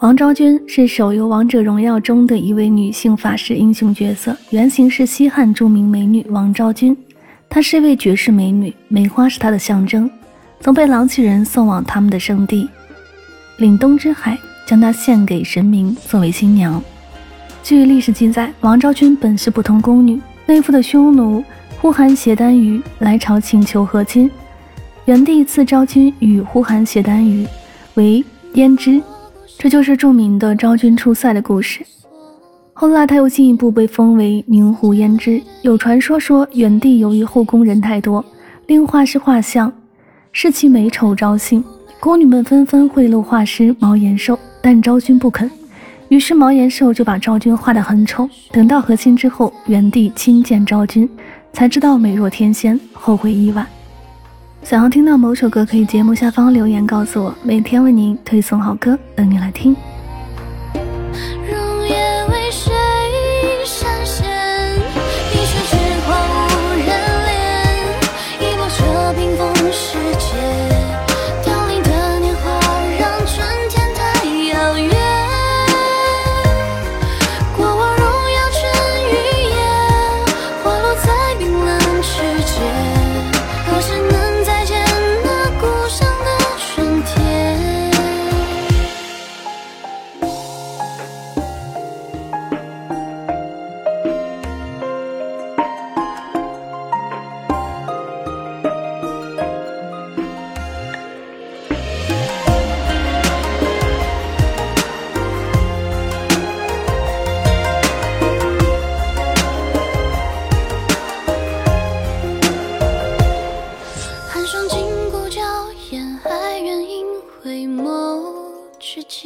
王昭君是手游《王者荣耀》中的一位女性法师英雄角色，原型是西汉著名美女王昭君。她是一位绝世美女，梅花是她的象征，曾被狼骑人送往他们的圣地凛冬之海，将她献给神明作为新娘。据历史记载，王昭君本是普通宫女，内附的匈奴呼韩邪单于来朝请求和亲，元帝赐昭君与呼韩邪单于为胭脂。这就是著名的昭君出塞的故事。后来，他又进一步被封为宁胡胭脂。有传说说，元帝由于后宫人太多，令画师画像，视其美丑招幸，宫女们纷纷贿赂画师毛延寿，但昭君不肯。于是毛延寿就把昭君画得很丑。等到和亲之后，元帝亲见昭君，才知道美若天仙，后悔已晚。想要听到某首歌，可以节目下方留言告诉我，每天为您推送好歌，等你来听。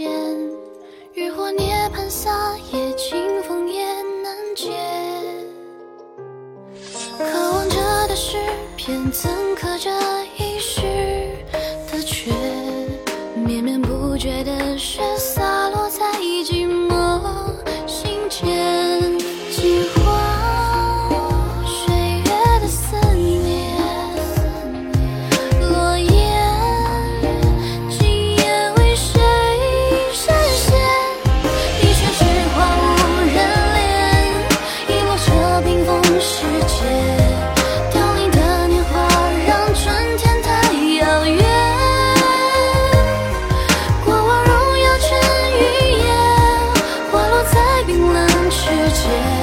间，渔火涅槃，撒野清风也难解。渴望着的诗篇，怎可着一世的缺？绵绵不绝的雪，洒落在寂寞心间。世界。